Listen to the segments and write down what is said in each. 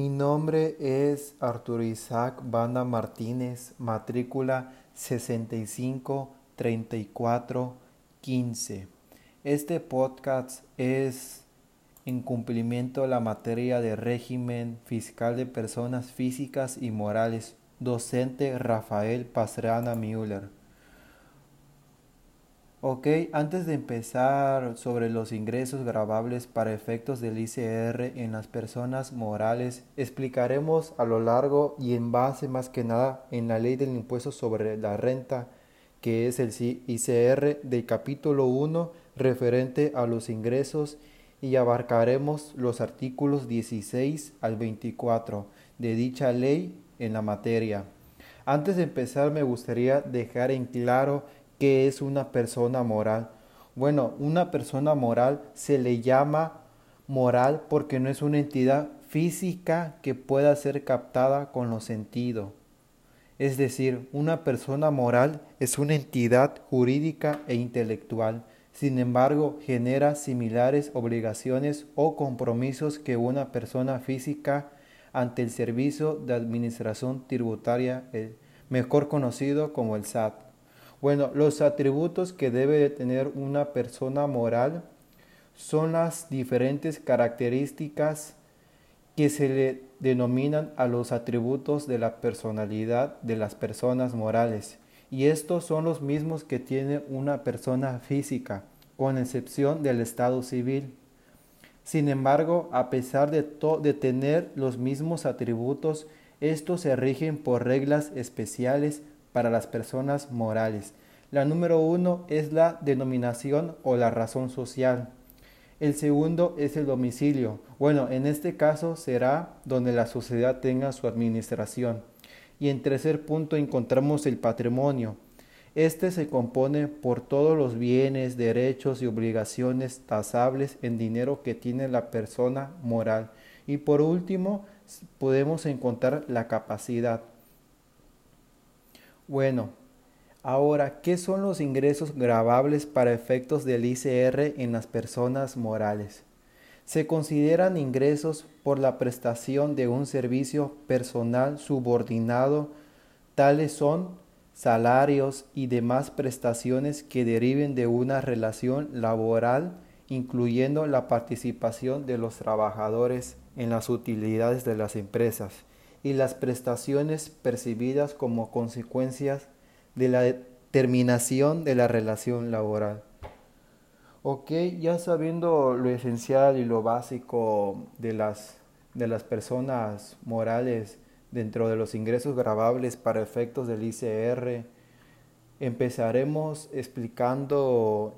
Mi nombre es Arturo Isaac Banda Martínez, matrícula 653415. Este podcast es en cumplimiento de la materia de régimen fiscal de personas físicas y morales, docente Rafael Pastrana Müller. Ok, antes de empezar sobre los ingresos grabables para efectos del ICR en las personas morales, explicaremos a lo largo y en base más que nada en la ley del impuesto sobre la renta, que es el ICR del capítulo 1 referente a los ingresos y abarcaremos los artículos 16 al 24 de dicha ley en la materia. Antes de empezar me gustaría dejar en claro ¿Qué es una persona moral? Bueno, una persona moral se le llama moral porque no es una entidad física que pueda ser captada con los sentidos. Es decir, una persona moral es una entidad jurídica e intelectual. Sin embargo, genera similares obligaciones o compromisos que una persona física ante el Servicio de Administración Tributaria, mejor conocido como el SAT. Bueno, los atributos que debe de tener una persona moral son las diferentes características que se le denominan a los atributos de la personalidad de las personas morales. Y estos son los mismos que tiene una persona física, con excepción del estado civil. Sin embargo, a pesar de, de tener los mismos atributos, estos se rigen por reglas especiales para las personas morales. La número uno es la denominación o la razón social. El segundo es el domicilio. Bueno, en este caso será donde la sociedad tenga su administración. Y en tercer punto encontramos el patrimonio. Este se compone por todos los bienes, derechos y obligaciones tasables en dinero que tiene la persona moral. Y por último, podemos encontrar la capacidad. Bueno, ahora, ¿qué son los ingresos grabables para efectos del ICR en las personas morales? Se consideran ingresos por la prestación de un servicio personal subordinado, tales son salarios y demás prestaciones que deriven de una relación laboral, incluyendo la participación de los trabajadores en las utilidades de las empresas y las prestaciones percibidas como consecuencias de la terminación de la relación laboral. Ok, ya sabiendo lo esencial y lo básico de las, de las personas morales dentro de los ingresos grabables para efectos del ICR, empezaremos explicando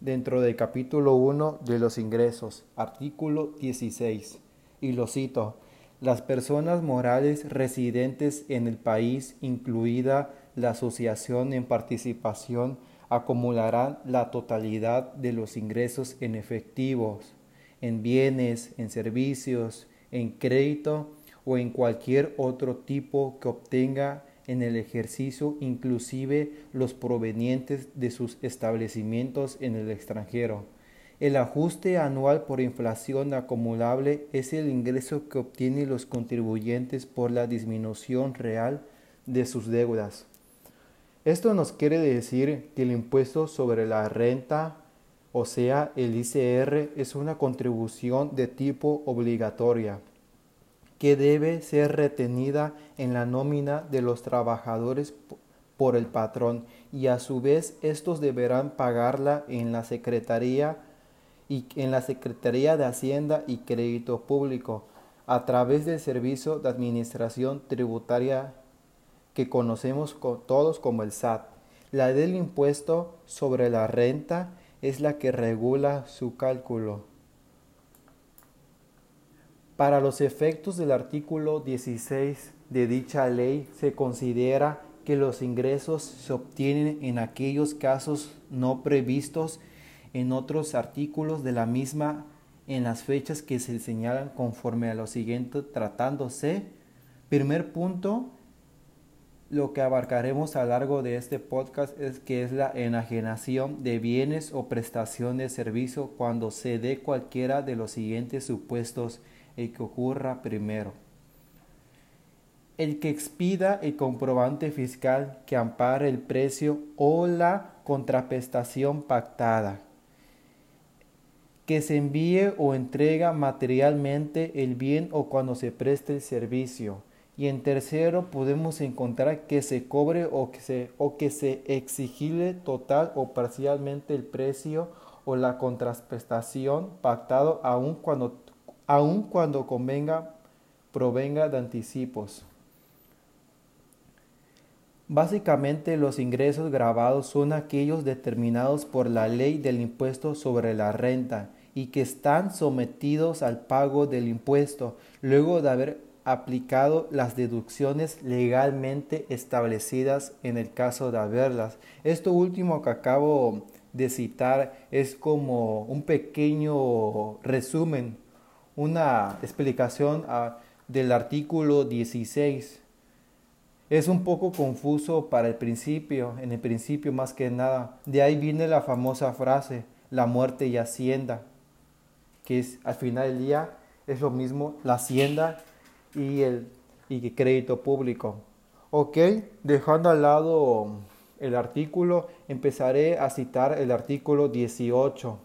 dentro del capítulo 1 de los ingresos, artículo 16, y lo cito, las personas morales residentes en el país, incluida la asociación en participación, acumularán la totalidad de los ingresos en efectivos, en bienes, en servicios, en crédito o en cualquier otro tipo que obtenga en el ejercicio, inclusive los provenientes de sus establecimientos en el extranjero el ajuste anual por inflación acumulable es el ingreso que obtienen los contribuyentes por la disminución real de sus deudas. Esto nos quiere decir que el impuesto sobre la renta, o sea, el ICR, es una contribución de tipo obligatoria que debe ser retenida en la nómina de los trabajadores por el patrón y a su vez estos deberán pagarla en la Secretaría y en la Secretaría de Hacienda y Crédito Público a través del Servicio de Administración Tributaria que conocemos todos como el SAT. La del impuesto sobre la renta es la que regula su cálculo. Para los efectos del artículo 16 de dicha ley se considera que los ingresos se obtienen en aquellos casos no previstos en otros artículos de la misma en las fechas que se señalan conforme a lo siguiente tratándose. Primer punto, lo que abarcaremos a lo largo de este podcast es que es la enajenación de bienes o prestación de servicio cuando se dé cualquiera de los siguientes supuestos y que ocurra primero. el que expida el comprobante fiscal que ampare el precio o la contraprestación pactada, que se envíe o entrega materialmente el bien o cuando se preste el servicio. Y en tercero podemos encontrar que se cobre o que se, o que se total o parcialmente el precio o la contraprestación pactado aun cuando, aun cuando convenga, provenga de anticipos. Básicamente los ingresos grabados son aquellos determinados por la ley del impuesto sobre la renta y que están sometidos al pago del impuesto luego de haber aplicado las deducciones legalmente establecidas en el caso de haberlas. Esto último que acabo de citar es como un pequeño resumen, una explicación del artículo 16 es un poco confuso para el principio, en el principio más que nada. De ahí viene la famosa frase, la muerte y hacienda, que es al final del día es lo mismo la hacienda y el y crédito público. Ok, dejando al lado el artículo, empezaré a citar el artículo 18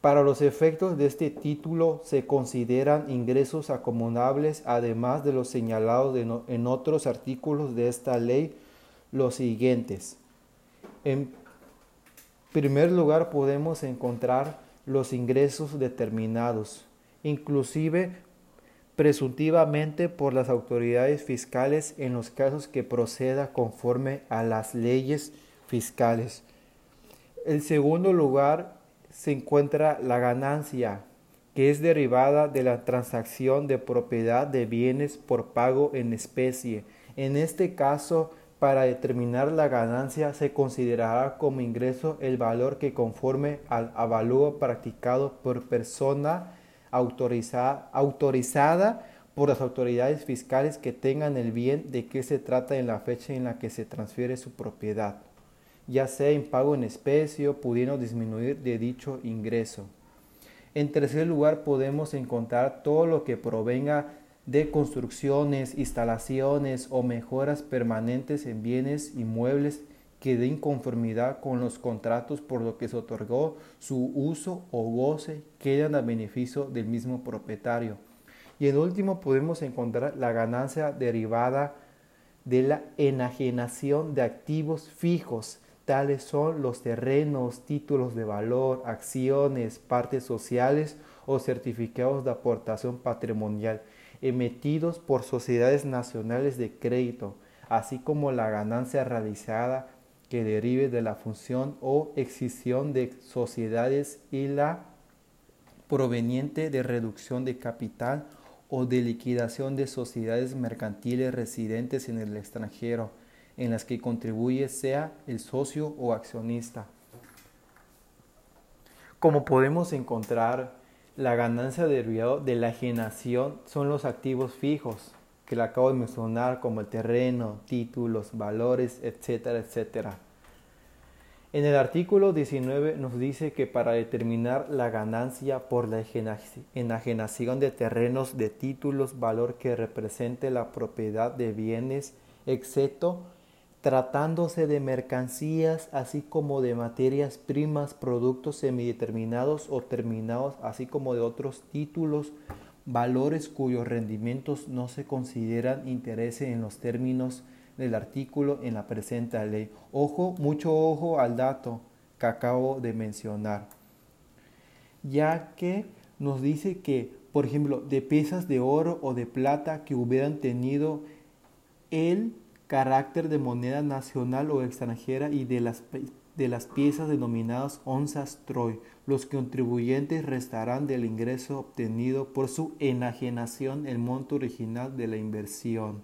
para los efectos de este título se consideran ingresos acumulables, además de los señalados en otros artículos de esta ley, los siguientes. En primer lugar podemos encontrar los ingresos determinados, inclusive presuntivamente por las autoridades fiscales en los casos que proceda conforme a las leyes fiscales. En segundo lugar, se encuentra la ganancia, que es derivada de la transacción de propiedad de bienes por pago en especie. En este caso, para determinar la ganancia se considerará como ingreso el valor que conforme al avalúo practicado por persona autorizada, por las autoridades fiscales que tengan el bien de que se trata en la fecha en la que se transfiere su propiedad ya sea en pago en especie, pudiendo disminuir de dicho ingreso. En tercer lugar, podemos encontrar todo lo que provenga de construcciones, instalaciones o mejoras permanentes en bienes inmuebles que den conformidad con los contratos por lo que se otorgó su uso o goce quedan a beneficio del mismo propietario. Y en último podemos encontrar la ganancia derivada de la enajenación de activos fijos Tales son los terrenos, títulos de valor, acciones, partes sociales o certificados de aportación patrimonial emitidos por sociedades nacionales de crédito, así como la ganancia realizada que derive de la función o excisión de sociedades y la proveniente de reducción de capital o de liquidación de sociedades mercantiles residentes en el extranjero en las que contribuye sea el socio o accionista. Como podemos encontrar, la ganancia derivada de la enajenación son los activos fijos, que le acabo de mencionar, como el terreno, títulos, valores, etcétera, etcétera. En el artículo 19 nos dice que para determinar la ganancia por la enajenación de terrenos, de títulos, valor que represente la propiedad de bienes, excepto tratándose de mercancías así como de materias primas, productos semideterminados o terminados, así como de otros títulos, valores cuyos rendimientos no se consideran interés en los términos del artículo en la presente ley. Ojo, mucho ojo al dato que acabo de mencionar, ya que nos dice que, por ejemplo, de piezas de oro o de plata que hubieran tenido el carácter de moneda nacional o extranjera y de las, de las piezas denominadas onzas Troy. Los contribuyentes restarán del ingreso obtenido por su enajenación el monto original de la inversión,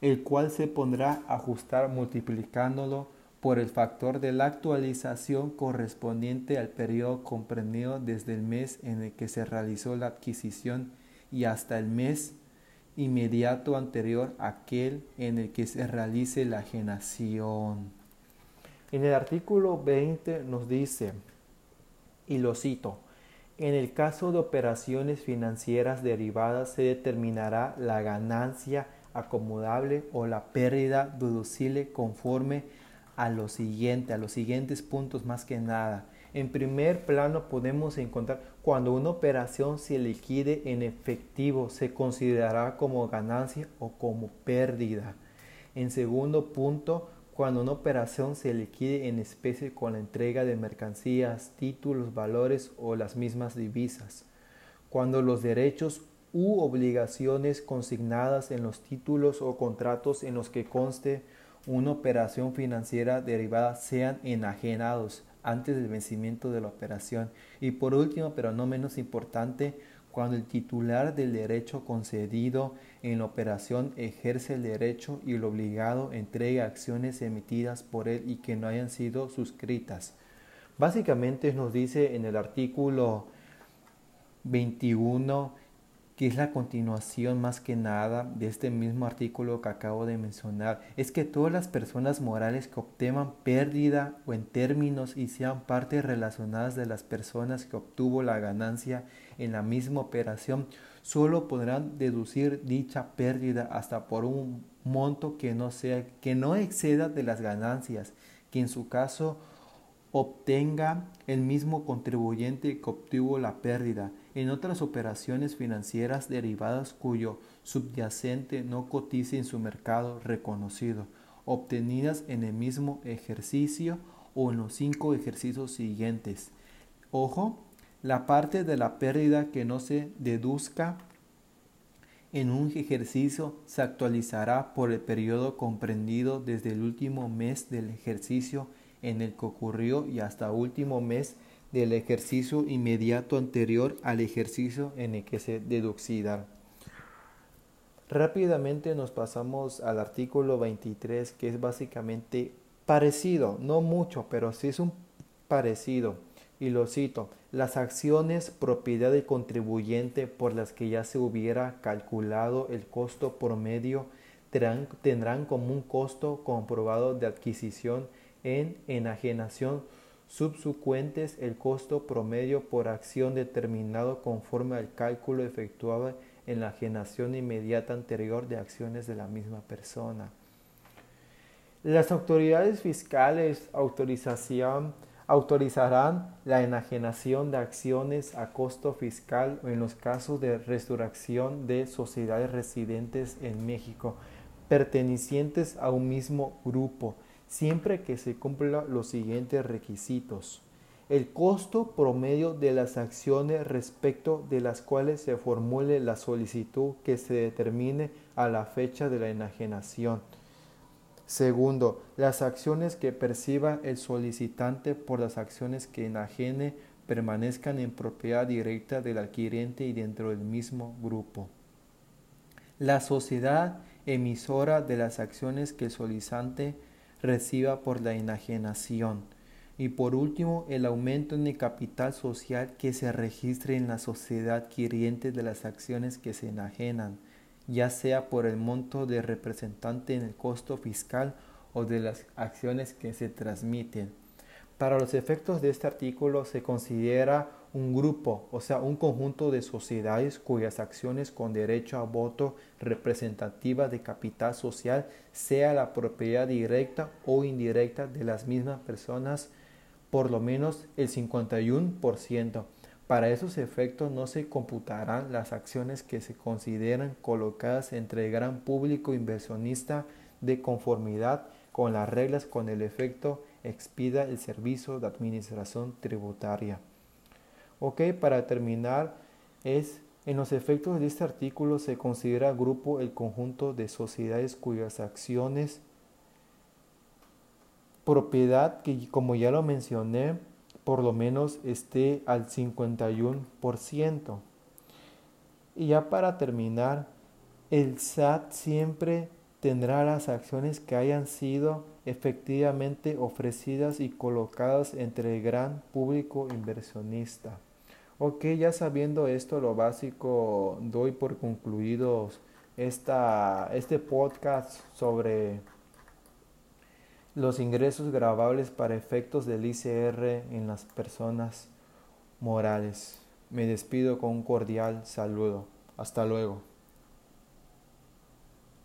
el cual se pondrá a ajustar multiplicándolo por el factor de la actualización correspondiente al periodo comprendido desde el mes en el que se realizó la adquisición y hasta el mes inmediato anterior a aquel en el que se realice la genación. En el artículo 20 nos dice, y lo cito, en el caso de operaciones financieras derivadas se determinará la ganancia acomodable o la pérdida deducible conforme a a los siguientes puntos más que nada. En primer plano podemos encontrar cuando una operación se liquide en efectivo se considerará como ganancia o como pérdida. En segundo punto, cuando una operación se liquide en especie con la entrega de mercancías, títulos, valores o las mismas divisas. Cuando los derechos u obligaciones consignadas en los títulos o contratos en los que conste una operación financiera derivada sean enajenados antes del vencimiento de la operación. Y por último, pero no menos importante, cuando el titular del derecho concedido en la operación ejerce el derecho y el obligado entrega acciones emitidas por él y que no hayan sido suscritas. Básicamente nos dice en el artículo 21 que es la continuación más que nada de este mismo artículo que acabo de mencionar, es que todas las personas morales que obtengan pérdida o en términos y sean partes relacionadas de las personas que obtuvo la ganancia en la misma operación, solo podrán deducir dicha pérdida hasta por un monto que no sea que no exceda de las ganancias, que en su caso obtenga el mismo contribuyente que obtuvo la pérdida en otras operaciones financieras derivadas cuyo subyacente no cotice en su mercado reconocido, obtenidas en el mismo ejercicio o en los cinco ejercicios siguientes. Ojo, la parte de la pérdida que no se deduzca en un ejercicio se actualizará por el periodo comprendido desde el último mes del ejercicio en el que ocurrió y hasta último mes del ejercicio inmediato anterior al ejercicio en el que se deducirá. Rápidamente nos pasamos al artículo 23 que es básicamente parecido, no mucho, pero sí es un parecido. Y lo cito, las acciones propiedad del contribuyente por las que ya se hubiera calculado el costo promedio tendrán, tendrán como un costo comprobado de adquisición en enajenación subsecuentes el costo promedio por acción determinado conforme al cálculo efectuado en la generación inmediata anterior de acciones de la misma persona. Las autoridades fiscales autorizarán la enajenación de acciones a costo fiscal en los casos de resurrección de sociedades residentes en México pertenecientes a un mismo grupo siempre que se cumplan los siguientes requisitos. El costo promedio de las acciones respecto de las cuales se formule la solicitud que se determine a la fecha de la enajenación. Segundo, las acciones que perciba el solicitante por las acciones que enajene permanezcan en propiedad directa del adquiriente y dentro del mismo grupo. La sociedad emisora de las acciones que el solicitante reciba por la enajenación. Y por último, el aumento en el capital social que se registre en la sociedad adquiriente de las acciones que se enajenan, ya sea por el monto de representante en el costo fiscal o de las acciones que se transmiten. Para los efectos de este artículo se considera un grupo, o sea, un conjunto de sociedades cuyas acciones con derecho a voto representativa de capital social sea la propiedad directa o indirecta de las mismas personas, por lo menos el 51%. Para esos efectos no se computarán las acciones que se consideran colocadas entre el gran público inversionista de conformidad con las reglas con el efecto expida el servicio de administración tributaria. Ok, para terminar, es en los efectos de este artículo se considera grupo el conjunto de sociedades cuyas acciones, propiedad que como ya lo mencioné, por lo menos esté al 51%. Y ya para terminar, el SAT siempre tendrá las acciones que hayan sido efectivamente ofrecidas y colocadas entre el gran público inversionista. Ok, ya sabiendo esto, lo básico, doy por concluidos esta, este podcast sobre los ingresos grabables para efectos del ICR en las personas morales. Me despido con un cordial saludo. Hasta luego.